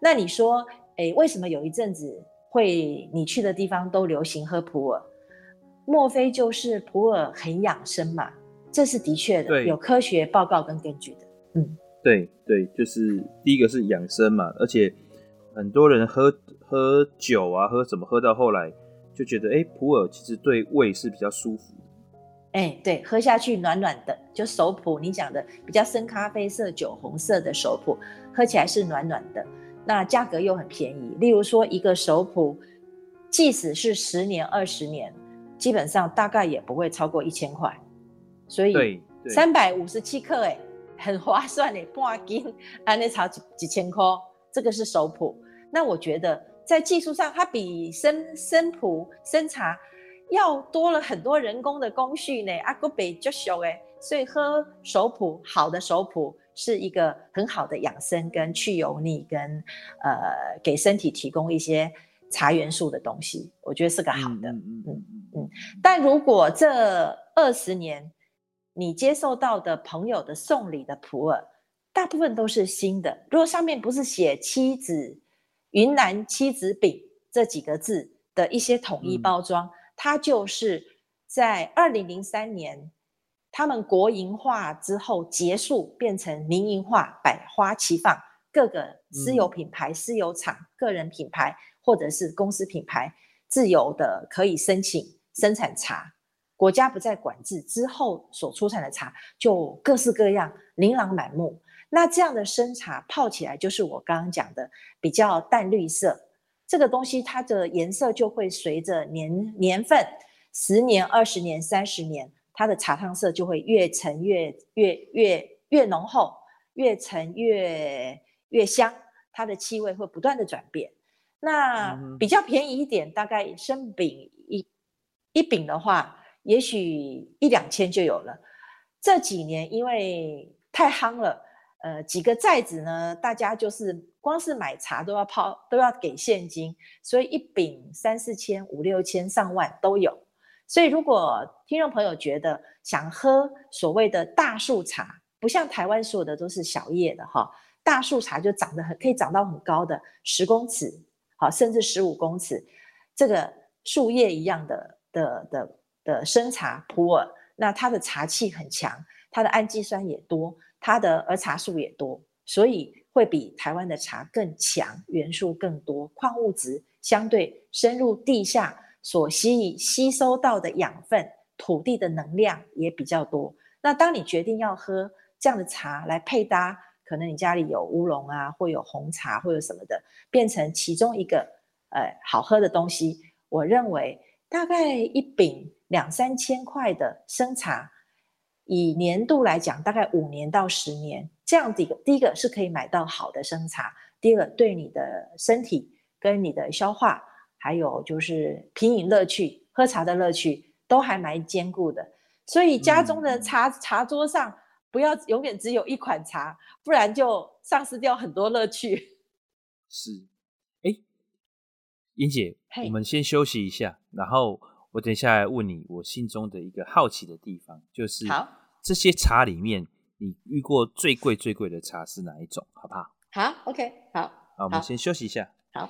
那你说，诶，为什么有一阵子会你去的地方都流行喝普洱？莫非就是普洱很养生嘛？这是的确的，有科学报告跟根据的。嗯，对对，就是第一个是养生嘛，而且很多人喝喝酒啊，喝什么喝到后来就觉得，诶，普洱其实对胃是比较舒服。哎，对，喝下去暖暖的，就熟普，你讲的比较深咖啡色、酒红色的熟普，喝起来是暖暖的，那价格又很便宜。例如说，一个熟普，即使是十年、二十年，基本上大概也不会超过一千块，所以三百五十七克，哎，很划算哎，半斤安那炒几几千块，这个是熟普。那我觉得在技术上，它比生生普生茶。要多了很多人工的工序呢，阿哥北就小哎，所以喝熟普好的熟普是一个很好的养生跟去油腻跟呃给身体提供一些茶元素的东西，我觉得是个好的，嗯嗯。但如果这二十年你接受到的朋友的送礼的普洱，大部分都是新的，如果上面不是写七子云南七子饼这几个字的一些统一包装。嗯它就是在二零零三年，他们国营化之后结束，变成民营化，百花齐放，各个私有品牌、嗯、私有厂、个人品牌或者是公司品牌，自由的可以申请生产茶，国家不再管制之后所出产的茶就各式各样，琳琅满目。那这样的生茶泡起来就是我刚刚讲的比较淡绿色。这个东西它的颜色就会随着年年份，十年、二十年、三十年，它的茶汤色就会越沉越越越越浓厚，越沉越越香，它的气味会不断的转变。那比较便宜一点，大概生饼一一饼的话，也许一两千就有了。这几年因为太夯了，呃，几个寨子呢，大家就是。光是买茶都要抛，都要给现金，所以一饼三四千、五六千、上万都有。所以如果听众朋友觉得想喝所谓的大树茶，不像台湾所有的都是小叶的哈，大树茶就长得很，可以长到很高的十公尺，好，甚至十五公尺，这个树叶一样的的的的生茶普洱，那它的茶气很强，它的氨基酸也多，它的儿茶素也多，所以。会比台湾的茶更强，元素更多，矿物质相对深入地下所吸吸收到的养分，土地的能量也比较多。那当你决定要喝这样的茶来配搭，可能你家里有乌龙啊，或有红茶，或有什么的，变成其中一个呃好喝的东西。我认为大概一饼两三千块的生茶，以年度来讲，大概五年到十年。这样的一个，第一个是可以买到好的生茶，第二个对你的身体跟你的消化，还有就是品饮乐趣、喝茶的乐趣，都还蛮兼顾的。所以家中的茶、嗯、茶桌上不要永远只有一款茶，不然就丧失掉很多乐趣。是，哎，英姐我们先休息一下，然后我等一下来问你我心中的一个好奇的地方，就是好这些茶里面。你遇过最贵最贵的茶是哪一种？好不好？好，OK，好。好，我们先休息一下。好。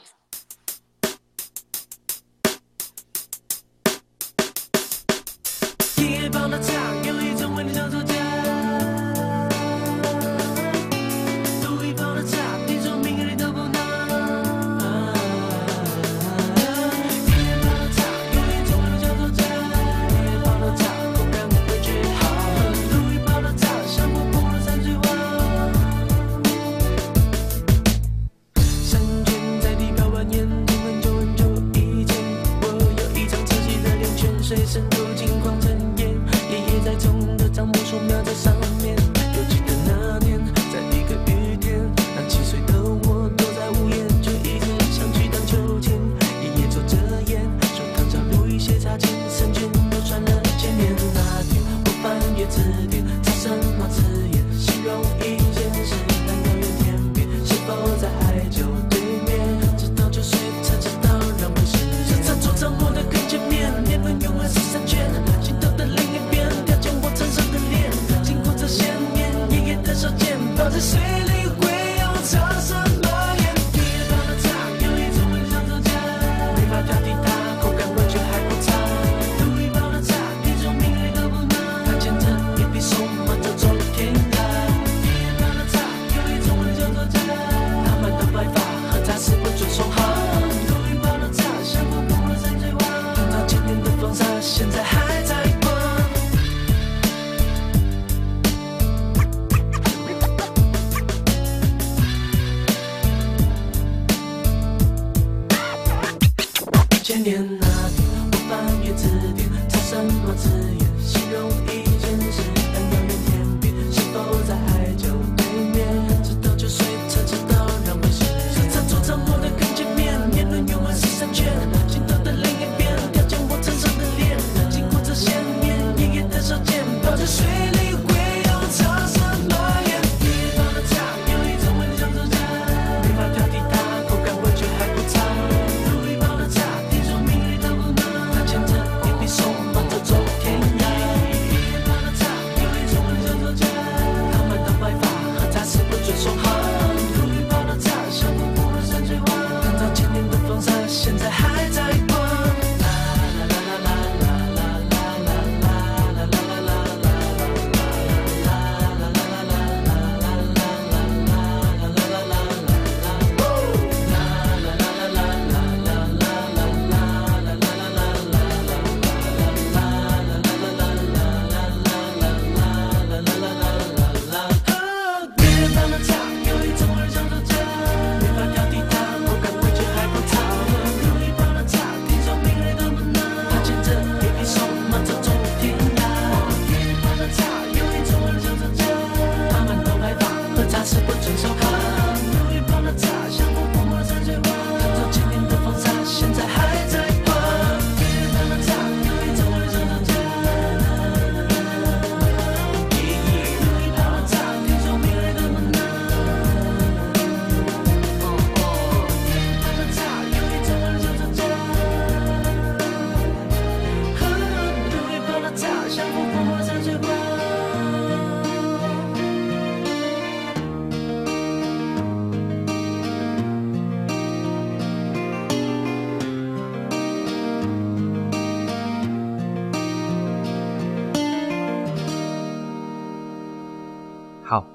千年。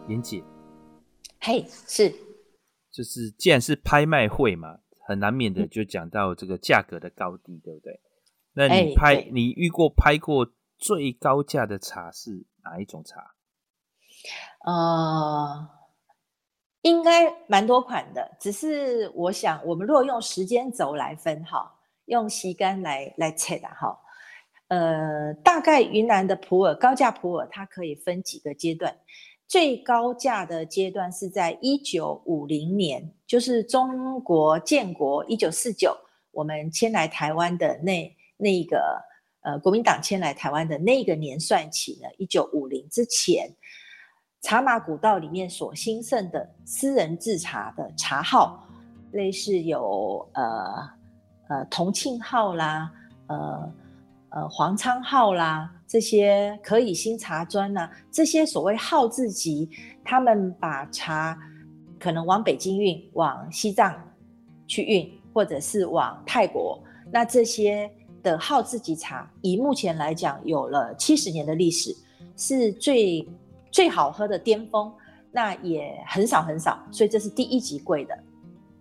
妍姐，嘿，是，就是既然是拍卖会嘛，很难免的就讲到这个价格的高低，对不对？那你拍，欸、你遇过拍过最高价的茶是哪一种茶？呃，应该蛮多款的，只是我想，我们如果用时间轴来分哈，用时间来来测的哈，呃，大概云南的普洱高价普洱，它可以分几个阶段。最高价的阶段是在一九五零年，就是中国建国一九四九，我们迁来台湾的那那个呃国民党迁来台湾的那个年算起呢，一九五零之前，茶马古道里面所兴盛的私人制茶的茶号，类似有呃呃同庆号啦，呃。呃，黄昌浩啦，这些可以新茶砖呐、啊，这些所谓好字级，他们把茶可能往北京运，往西藏去运，或者是往泰国。那这些的号字级茶，以目前来讲，有了七十年的历史，是最最好喝的巅峰。那也很少很少，所以这是第一级贵的。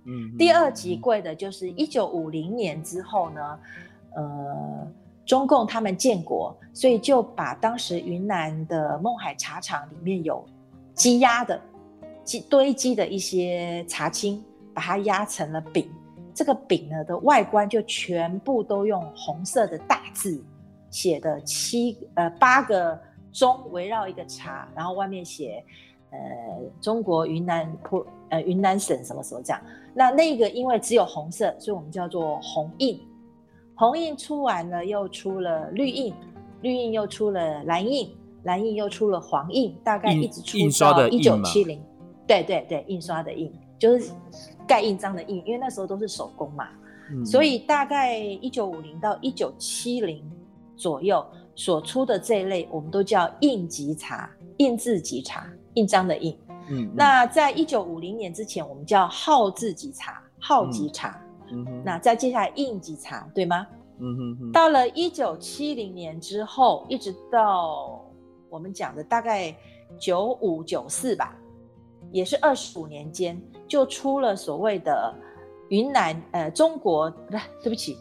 嗯，第二级贵的就是一九五零年之后呢，呃。中共他们建国，所以就把当时云南的勐海茶厂里面有积压的、积堆积的一些茶青，把它压成了饼。这个饼呢的外观就全部都用红色的大字写的七呃八个钟围绕一个茶，然后外面写呃中国云南普呃云南省什么什么这样。那那个因为只有红色，所以我们叫做红印。红印出完了，又出了绿印，绿印又出了蓝印，蓝印又出了黄印，大概一直出到一九七零。对对对，印刷的印就是盖印章的印，因为那时候都是手工嘛，嗯、所以大概一九五零到一九七零左右所出的这一类，我们都叫印级茶，印字级茶，印章的印。嗯，嗯，那在一九五零年之前，我们叫号字级茶，号级茶。嗯，嗯，那再接下来印级茶，对吗？嗯哼哼。到了一九七零年之后，一直到我们讲的大概九五九四吧。也是二十五年间，就出了所谓的云南呃中国不是对不起，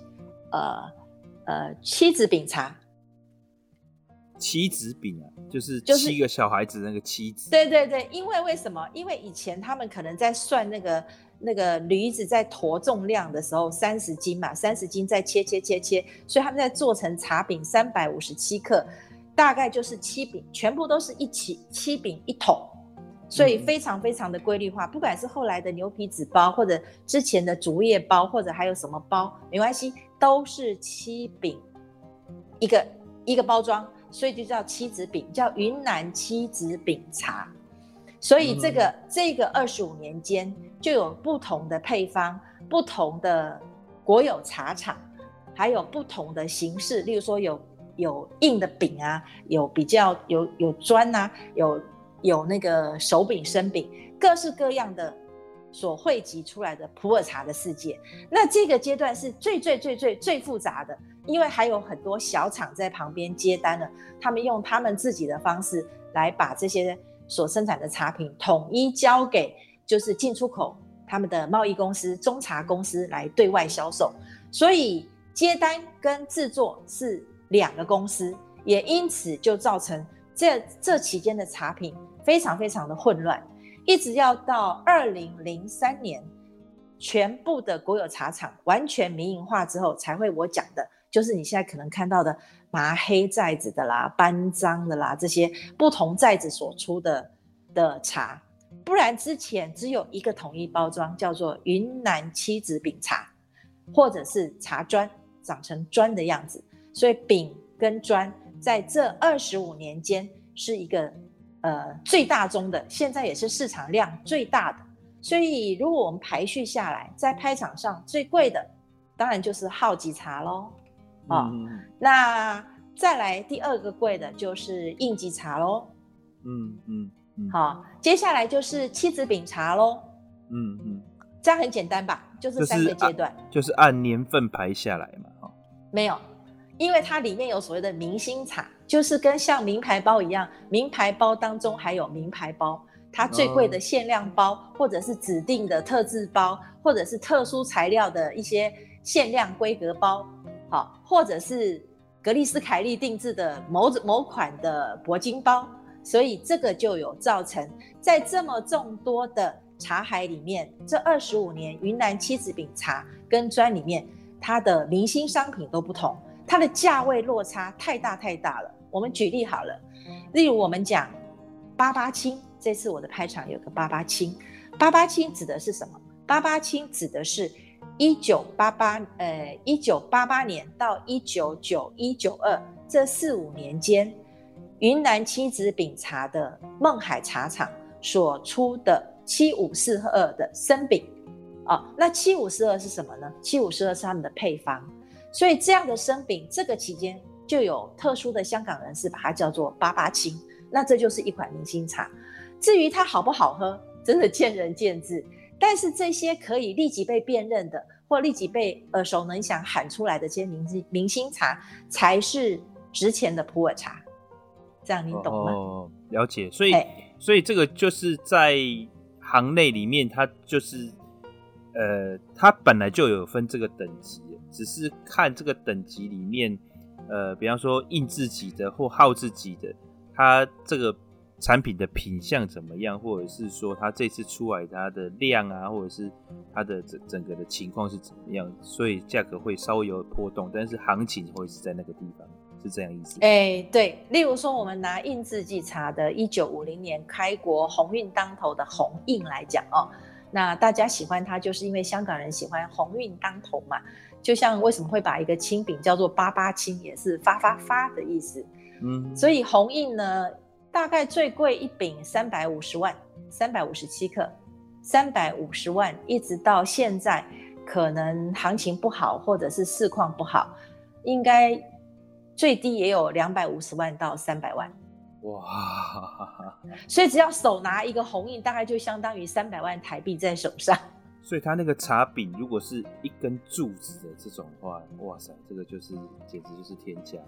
呃呃七子饼茶。七子饼啊，就是七个小孩子那个七子。对对对，因为为什么？因为以前他们可能在算那个那个驴子在驮重量的时候，三十斤嘛，三十斤再切切切切，所以他们在做成茶饼三百五十七克，大概就是七饼，全部都是一起七饼一桶。所以非常非常的规律化，不管是后来的牛皮纸包，或者之前的竹叶包，或者还有什么包，没关系，都是七饼一个一个包装，所以就叫七子饼，叫云南七子饼茶。所以这个、嗯、这个二十五年间就有不同的配方，不同的国有茶厂，还有不同的形式，例如说有有硬的饼啊，有比较有有砖啊，有。有那个手饼、生饼，各式各样的所汇集出来的普洱茶的世界。那这个阶段是最最最最最复杂的，因为还有很多小厂在旁边接单了，他们用他们自己的方式来把这些所生产的茶品统一交给就是进出口他们的贸易公司、中茶公司来对外销售。所以接单跟制作是两个公司，也因此就造成这这期间的茶品。非常非常的混乱，一直要到二零零三年，全部的国有茶厂完全民营化之后，才会我讲的，就是你现在可能看到的麻黑寨子的啦、班章的啦这些不同寨子所出的的茶，不然之前只有一个统一包装，叫做云南七子饼茶，或者是茶砖长成砖的样子，所以饼跟砖在这二十五年间是一个。呃，最大宗的，现在也是市场量最大的，所以如果我们排序下来，在拍场上最贵的，当然就是号级茶喽。哦，嗯、那再来第二个贵的就是应急茶喽。嗯嗯嗯。好，接下来就是七子饼茶喽。嗯嗯，这样很简单吧？就是三个阶段，就是，就是按年份排下来嘛。哈，没有。因为它里面有所谓的明星茶，就是跟像名牌包一样，名牌包当中还有名牌包，它最贵的限量包，或者是指定的特制包，或者是特殊材料的一些限量规格包，好，或者是格丽斯凯利定制的某某款的铂金包，所以这个就有造成在这么众多的茶海里面，这二十五年云南七子饼茶跟砖里面，它的明星商品都不同。它的价位落差太大太大了。我们举例好了，例如我们讲八八青，这次我的拍场有个八八青，八八青指的是什么？八八青指的是一九八八，呃，一九八八年到一九九一九二这四五年间，云南七子饼茶的勐海茶厂所出的七五四二的生饼。哦，那七五四二是什么呢？七五四二是他们的配方。所以这样的生饼，这个期间就有特殊的香港人士把它叫做八八青，那这就是一款明星茶。至于它好不好喝，真的见仁见智。但是这些可以立即被辨认的，或立即被耳熟能详喊出来的这些明星明星茶，才是值钱的普洱茶。这样你懂吗？哦，了解。所以，所以这个就是在行内里面，它就是。呃，它本来就有分这个等级，只是看这个等级里面，呃，比方说印自己的或号字级的，它这个产品的品相怎么样，或者是说它这次出来它的量啊，或者是它的整整个的情况是怎么样，所以价格会稍微有波动，但是行情会是在那个地方，是这样意思？哎、欸，对，例如说我们拿印字级茶的一九五零年开国鸿运当头的鸿印来讲哦。那大家喜欢它，就是因为香港人喜欢鸿运当头嘛。就像为什么会把一个青饼叫做八八青，也是发发发的意思。嗯，所以红印呢，大概最贵一饼三百五十万，三百五十七克，三百五十万，一直到现在，可能行情不好或者是市况不好，应该最低也有两百五十万到三百万。哇！所以只要手拿一个红印，大概就相当于三百万台币在手上。所以他那个茶饼，如果是一根柱子的这种话，哇塞，这个就是简直就是天价。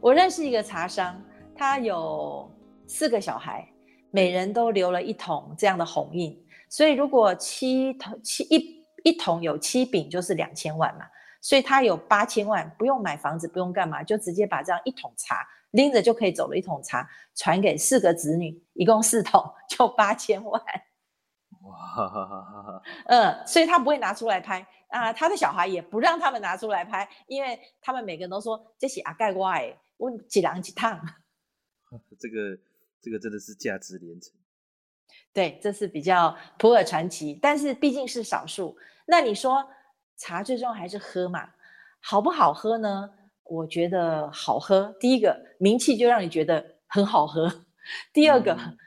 我认识一个茶商，他有四个小孩，每人都留了一桶这样的红印。所以如果七桶七一一桶有七饼，就是两千万嘛。所以他有八千万，不用买房子，不用干嘛，就直接把这样一桶茶。拎着就可以走了一桶茶，传给四个子女，一共四桶，就八千万。哇，嗯，所以他不会拿出来拍啊，他的小孩也不让他们拿出来拍，因为他们每个人都说这是阿盖瓜哎，问几两几趟。这个这个真的是价值连城。对，这是比较普洱传奇，但是毕竟是少数。那你说茶最终还是喝嘛？好不好喝呢？我觉得好喝。第一个名气就让你觉得很好喝，第二个、嗯、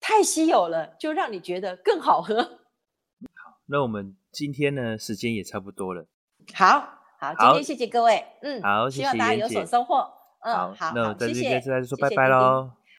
太稀有了，就让你觉得更好喝。好，那我们今天呢，时间也差不多了。好好，今天谢谢各位，嗯，好，希望大家有所收获。嗯，好，那我在这边再说拜拜喽。